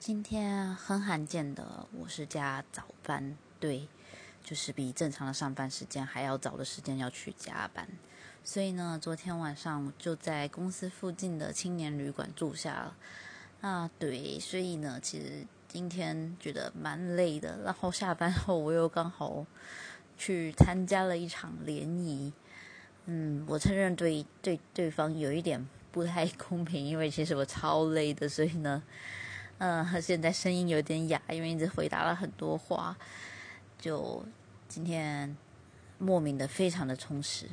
今天很罕见的，我是加早班，对，就是比正常的上班时间还要早的时间要去加班。所以呢，昨天晚上我就在公司附近的青年旅馆住下了。啊，对，所以呢，其实今天觉得蛮累的。然后下班后，我又刚好去参加了一场联谊。嗯，我承认对对对方有一点不太公平，因为其实我超累的，所以呢，嗯，现在声音有点哑，因为一直回答了很多话，就今天莫名的非常的充实。